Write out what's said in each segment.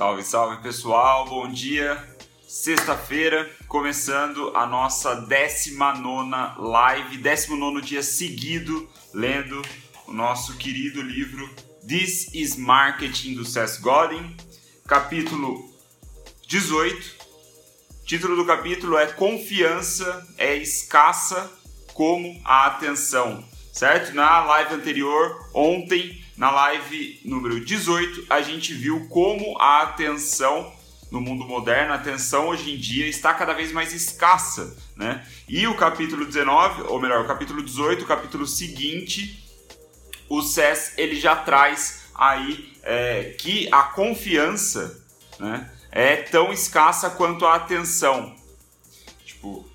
Salve, salve pessoal, bom dia. Sexta-feira, começando a nossa 19 live, 19 dia seguido, lendo o nosso querido livro This is Marketing do Seth Godin, capítulo 18. O título do capítulo é Confiança é escassa como a atenção, certo? Na live anterior, ontem, na live número 18, a gente viu como a atenção no mundo moderno, a atenção hoje em dia está cada vez mais escassa, né? E o capítulo 19, ou melhor, o capítulo 18, o capítulo seguinte, o SES ele já traz aí é, que a confiança, né, é tão escassa quanto a atenção. Tipo,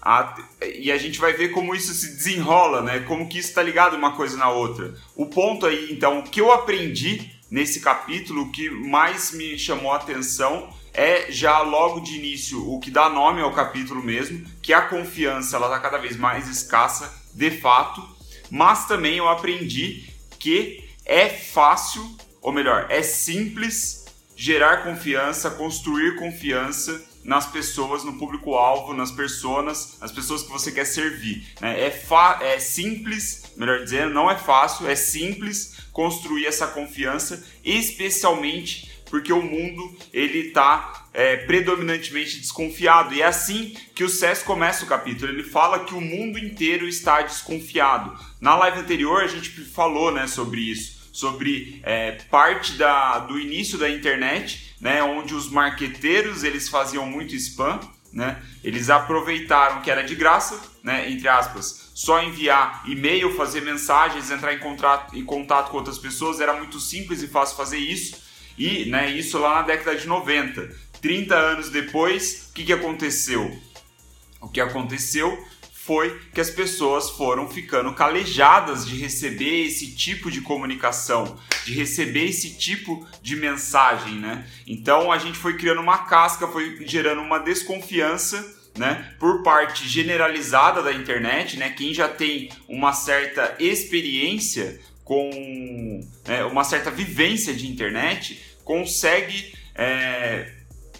a, e a gente vai ver como isso se desenrola, né? Como que isso está ligado uma coisa na outra. O ponto aí, então, que eu aprendi nesse capítulo, o que mais me chamou a atenção é já logo de início o que dá nome ao capítulo mesmo, que a confiança ela está cada vez mais escassa, de fato, mas também eu aprendi que é fácil, ou melhor, é simples gerar confiança, construir confiança nas pessoas, no público-alvo, nas pessoas, as pessoas que você quer servir. Né? É, é simples, melhor dizendo, não é fácil, é simples construir essa confiança, especialmente porque o mundo ele está é, predominantemente desconfiado e é assim que o Cés começa o capítulo. Ele fala que o mundo inteiro está desconfiado. Na live anterior a gente falou, né, sobre isso, sobre é, parte da, do início da internet né, onde os marqueteiros eles faziam muito spam, né? Eles aproveitaram que era de graça, né, entre aspas, só enviar e-mail, fazer mensagens, entrar em, em contato com outras pessoas, era muito simples e fácil fazer isso. E, né, isso lá na década de 90. 30 anos depois, o que, que aconteceu? O que aconteceu foi que as pessoas foram ficando calejadas de receber esse tipo de comunicação, de receber esse tipo de mensagem, né? Então a gente foi criando uma casca, foi gerando uma desconfiança né, por parte generalizada da internet, né, quem já tem uma certa experiência com né, uma certa vivência de internet consegue é,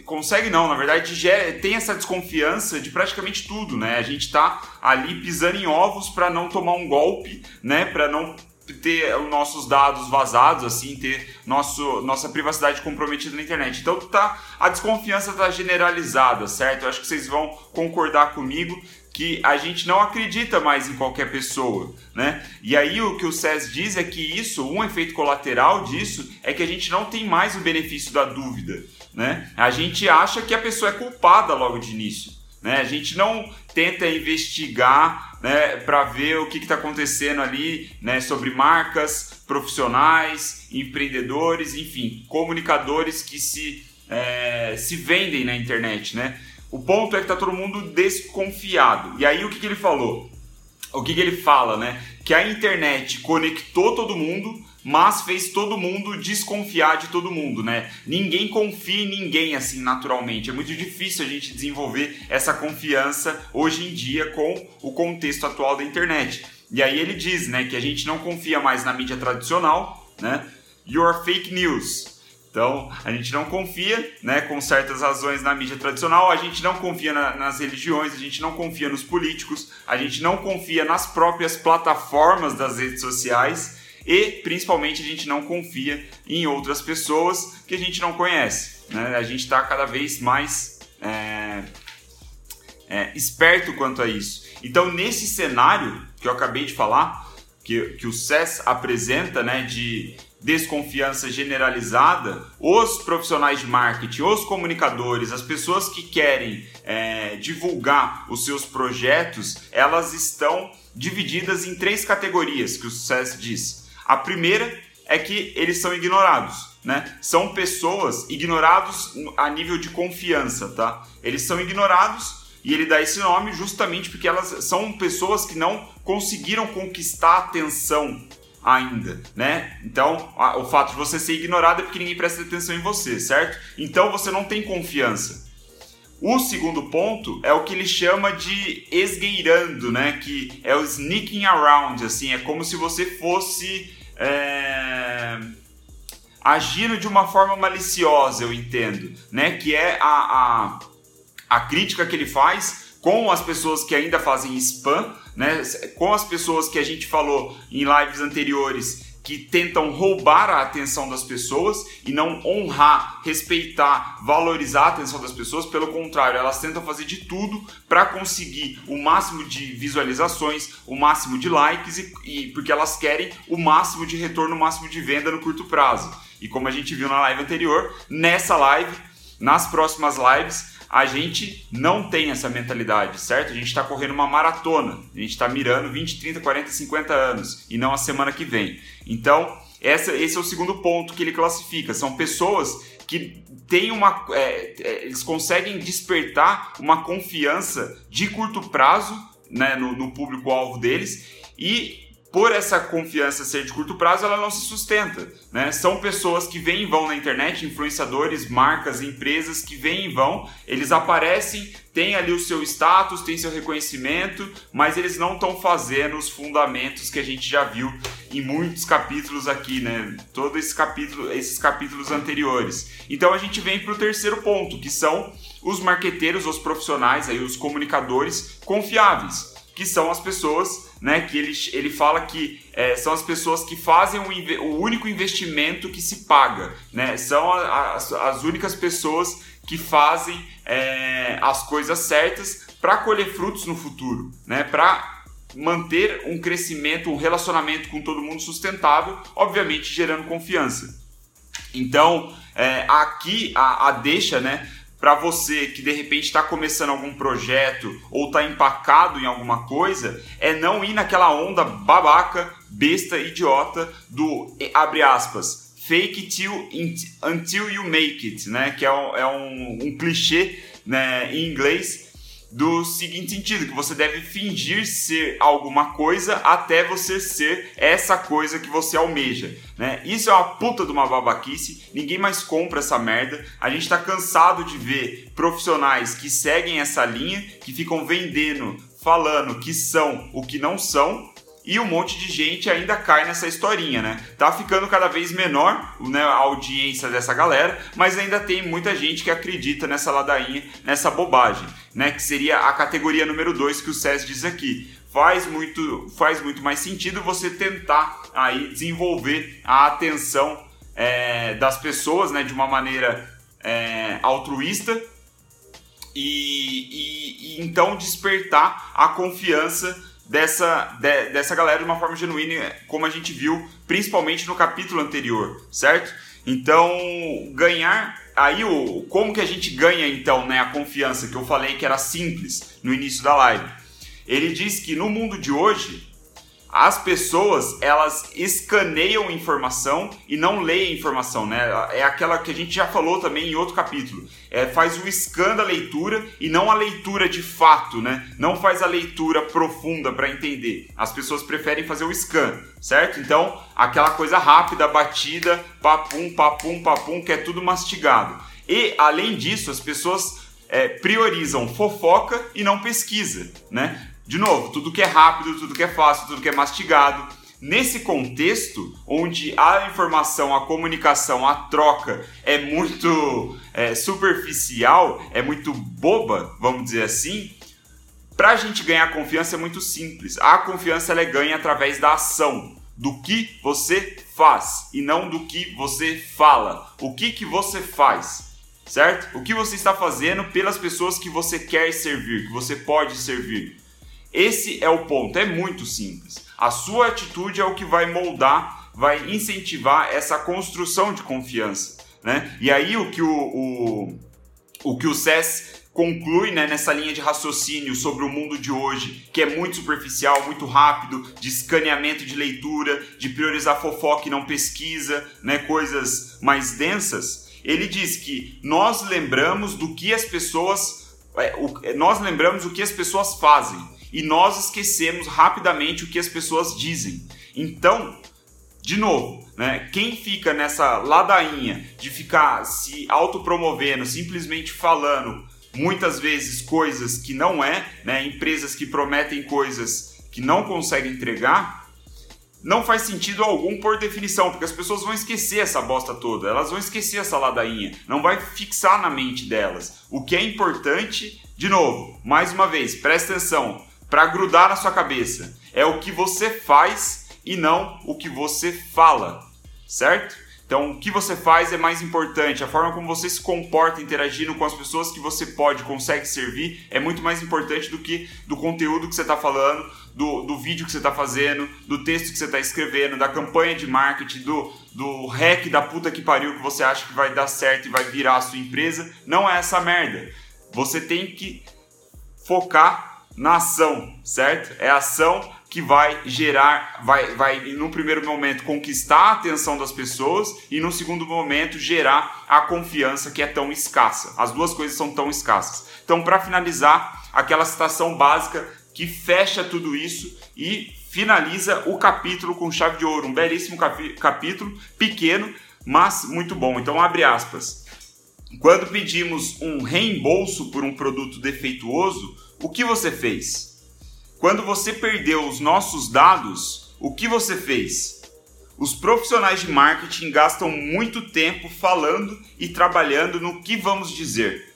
consegue não, na verdade tem essa desconfiança de praticamente tudo, né? A gente tá ali pisando em ovos para não tomar um golpe, né? Para não ter os nossos dados vazados, assim, ter nosso, nossa privacidade comprometida na internet. Então tá, a desconfiança tá generalizada, certo? Eu acho que vocês vão concordar comigo que a gente não acredita mais em qualquer pessoa, né? E aí o que o SES diz é que isso, um efeito colateral disso, é que a gente não tem mais o benefício da dúvida né? A gente acha que a pessoa é culpada logo de início, né? A gente não tenta investigar, né, para ver o que está acontecendo ali, né, sobre marcas, profissionais, empreendedores, enfim, comunicadores que se é, se vendem na internet, né? O ponto é que tá todo mundo desconfiado. E aí o que, que ele falou? O que, que ele fala, né? Que a internet conectou todo mundo, mas fez todo mundo desconfiar de todo mundo, né? Ninguém confia em ninguém assim naturalmente. É muito difícil a gente desenvolver essa confiança hoje em dia com o contexto atual da internet. E aí ele diz, né, que a gente não confia mais na mídia tradicional, né? Your fake news. Então, a gente não confia, né, com certas razões na mídia tradicional, a gente não confia na, nas religiões, a gente não confia nos políticos, a gente não confia nas próprias plataformas das redes sociais e principalmente a gente não confia em outras pessoas que a gente não conhece. Né? A gente está cada vez mais é, é, esperto quanto a isso. Então, nesse cenário que eu acabei de falar, que, que o SES apresenta, né, de desconfiança generalizada, os profissionais de marketing, os comunicadores, as pessoas que querem é, divulgar os seus projetos, elas estão divididas em três categorias que o SES diz. A primeira é que eles são ignorados, né? São pessoas ignorados a nível de confiança, tá? Eles são ignorados e ele dá esse nome justamente porque elas são pessoas que não conseguiram conquistar a atenção ainda, né? Então, a, o fato de você ser ignorado é porque ninguém presta atenção em você, certo? Então você não tem confiança. O segundo ponto é o que ele chama de esgueirando, né? Que é o sneaking around, assim, é como se você fosse é, agindo de uma forma maliciosa, eu entendo, né? Que é a, a, a crítica que ele faz com as pessoas que ainda fazem spam, né? Com as pessoas que a gente falou em lives anteriores que tentam roubar a atenção das pessoas e não honrar, respeitar, valorizar a atenção das pessoas. Pelo contrário, elas tentam fazer de tudo para conseguir o máximo de visualizações, o máximo de likes e, e, porque elas querem o máximo de retorno, o máximo de venda no curto prazo. E como a gente viu na live anterior, nessa live, nas próximas lives, a gente não tem essa mentalidade, certo? A gente está correndo uma maratona, a gente está mirando 20, 30, 40, 50 anos e não a semana que vem. Então, essa, esse é o segundo ponto que ele classifica. São pessoas que têm uma. É, é, eles conseguem despertar uma confiança de curto prazo né, no, no público-alvo deles e por essa confiança ser de curto prazo, ela não se sustenta. Né? São pessoas que vêm e vão na internet, influenciadores, marcas, empresas que vêm e vão, eles aparecem, têm ali o seu status, têm seu reconhecimento, mas eles não estão fazendo os fundamentos que a gente já viu em muitos capítulos aqui, né? Todos esse capítulo, esses capítulos anteriores. Então a gente vem para o terceiro ponto, que são os marqueteiros, os profissionais, aí, os comunicadores confiáveis, que são as pessoas né, que ele, ele fala que é, são as pessoas que fazem o, o, único investimento que se paga, né, são as, as únicas pessoas que fazem é, as coisas certas para colher frutos no futuro, né, para manter um crescimento, um relacionamento com todo mundo sustentável, obviamente gerando confiança. Então, é, aqui a, a deixa, né, para você que de repente está começando algum projeto ou está empacado em alguma coisa, é não ir naquela onda babaca, besta, idiota do abre aspas fake till until you make it, né? Que é um, é um, um clichê né, em inglês do seguinte sentido, que você deve fingir ser alguma coisa até você ser essa coisa que você almeja, né? Isso é uma puta de uma babaquice, ninguém mais compra essa merda. A gente tá cansado de ver profissionais que seguem essa linha, que ficam vendendo, falando que são o que não são, e um monte de gente ainda cai nessa historinha, né? Tá ficando cada vez menor né, a audiência dessa galera, mas ainda tem muita gente que acredita nessa ladainha, nessa bobagem, né? Que seria a categoria número 2 que o SES diz aqui. Faz muito, faz muito mais sentido você tentar aí desenvolver a atenção é, das pessoas, né? De uma maneira é, altruísta e, e, e então despertar a confiança dessa, de, dessa galera de uma forma genuína, como a gente viu principalmente no capítulo anterior, certo? Então, ganhar aí o como que a gente ganha então, né, a confiança que eu falei que era simples no início da live. Ele diz que no mundo de hoje as pessoas elas escaneiam informação e não leem informação, né? É aquela que a gente já falou também em outro capítulo. É, faz o scan da leitura e não a leitura de fato, né? Não faz a leitura profunda para entender. As pessoas preferem fazer o scan, certo? Então, aquela coisa rápida, batida, papum, papum, papum, que é tudo mastigado. E além disso, as pessoas é, priorizam fofoca e não pesquisa, né? De novo, tudo que é rápido, tudo que é fácil, tudo que é mastigado. Nesse contexto, onde a informação, a comunicação, a troca é muito é, superficial, é muito boba, vamos dizer assim, para a gente ganhar confiança é muito simples. A confiança ela é ganha através da ação, do que você faz e não do que você fala. O que, que você faz, certo? O que você está fazendo pelas pessoas que você quer servir, que você pode servir. Esse é o ponto, é muito simples. A sua atitude é o que vai moldar, vai incentivar essa construção de confiança. Né? E aí o que o, o, o que o SES conclui né, nessa linha de raciocínio sobre o mundo de hoje, que é muito superficial, muito rápido, de escaneamento de leitura, de priorizar fofoca e não pesquisa, né, coisas mais densas, ele diz que nós lembramos do que as pessoas, é, o, nós lembramos o que as pessoas fazem e nós esquecemos rapidamente o que as pessoas dizem. Então, de novo, né, quem fica nessa ladainha de ficar se autopromovendo, simplesmente falando muitas vezes coisas que não é, né, empresas que prometem coisas que não conseguem entregar, não faz sentido algum por definição, porque as pessoas vão esquecer essa bosta toda, elas vão esquecer essa ladainha, não vai fixar na mente delas. O que é importante, de novo, mais uma vez, presta atenção, para grudar na sua cabeça, é o que você faz e não o que você fala, certo? Então, o que você faz é mais importante, a forma como você se comporta interagindo com as pessoas que você pode, consegue servir, é muito mais importante do que do conteúdo que você está falando, do, do vídeo que você está fazendo, do texto que você está escrevendo, da campanha de marketing, do, do hack da puta que pariu que você acha que vai dar certo e vai virar a sua empresa. Não é essa merda. Você tem que focar na ação, certo? É ação que vai gerar, vai, vai no primeiro momento conquistar a atenção das pessoas e no segundo momento gerar a confiança que é tão escassa. As duas coisas são tão escassas. Então, para finalizar, aquela citação básica que fecha tudo isso e finaliza o capítulo com chave de ouro, um belíssimo capítulo, pequeno, mas muito bom. Então, abre aspas. Quando pedimos um reembolso por um produto defeituoso, o que você fez? Quando você perdeu os nossos dados, o que você fez? Os profissionais de marketing gastam muito tempo falando e trabalhando no que vamos dizer.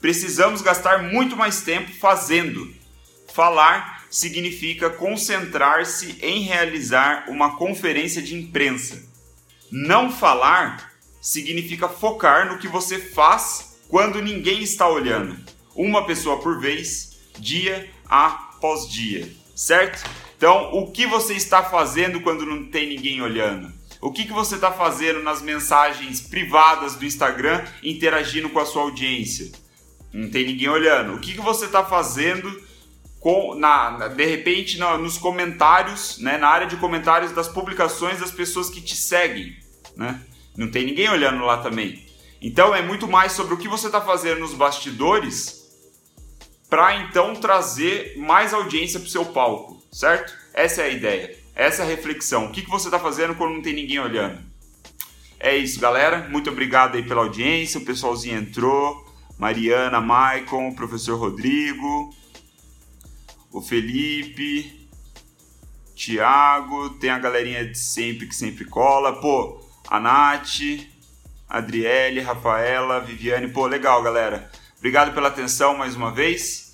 Precisamos gastar muito mais tempo fazendo. Falar significa concentrar-se em realizar uma conferência de imprensa. Não falar significa focar no que você faz quando ninguém está olhando. Uma pessoa por vez, dia após dia, certo? Então, o que você está fazendo quando não tem ninguém olhando? O que, que você está fazendo nas mensagens privadas do Instagram interagindo com a sua audiência? Não tem ninguém olhando. O que, que você está fazendo com, na, de repente na, nos comentários, né, na área de comentários das publicações das pessoas que te seguem? Né? Não tem ninguém olhando lá também. Então é muito mais sobre o que você está fazendo nos bastidores para então trazer mais audiência para o seu palco, certo? Essa é a ideia, essa é a reflexão. O que, que você está fazendo quando não tem ninguém olhando? É isso, galera. Muito obrigado aí pela audiência. O pessoalzinho entrou. Mariana, Maicon, o professor Rodrigo, o Felipe, Tiago, tem a galerinha de sempre que sempre cola. Pô, a Nath, Adriele, Rafaela, Viviane. Pô, legal, galera. Obrigado pela atenção mais uma vez.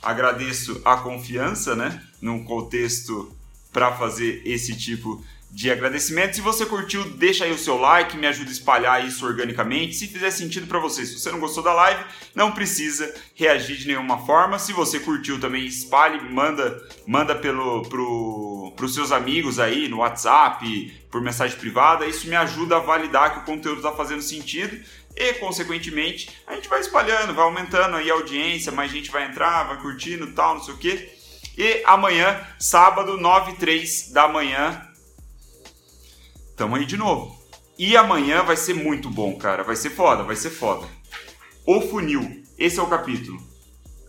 Agradeço a confiança, né, num contexto para fazer esse tipo de agradecimento. Se você curtiu, deixa aí o seu like, me ajuda a espalhar isso organicamente. Se fizer sentido para você, se você não gostou da live, não precisa reagir de nenhuma forma. Se você curtiu também, espalhe, manda, manda pelo pro, pros seus amigos aí no WhatsApp, por mensagem privada. Isso me ajuda a validar que o conteúdo está fazendo sentido e, consequentemente, a gente vai espalhando, vai aumentando aí a audiência, mais gente vai entrar, vai curtindo tal, não sei o que. E amanhã, sábado, 9 e 3 da manhã, tamo aí de novo. E amanhã vai ser muito bom, cara. Vai ser foda, vai ser foda. O funil. Esse é o capítulo.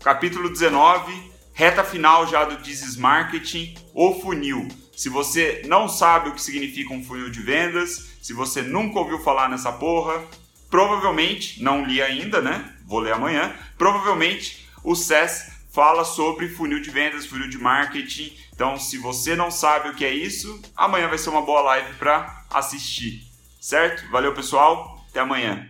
Capítulo 19, reta final já do This Marketing. O funil. Se você não sabe o que significa um funil de vendas, se você nunca ouviu falar nessa porra, Provavelmente, não li ainda, né? Vou ler amanhã. Provavelmente o SES fala sobre funil de vendas, funil de marketing. Então, se você não sabe o que é isso, amanhã vai ser uma boa live para assistir. Certo? Valeu, pessoal. Até amanhã.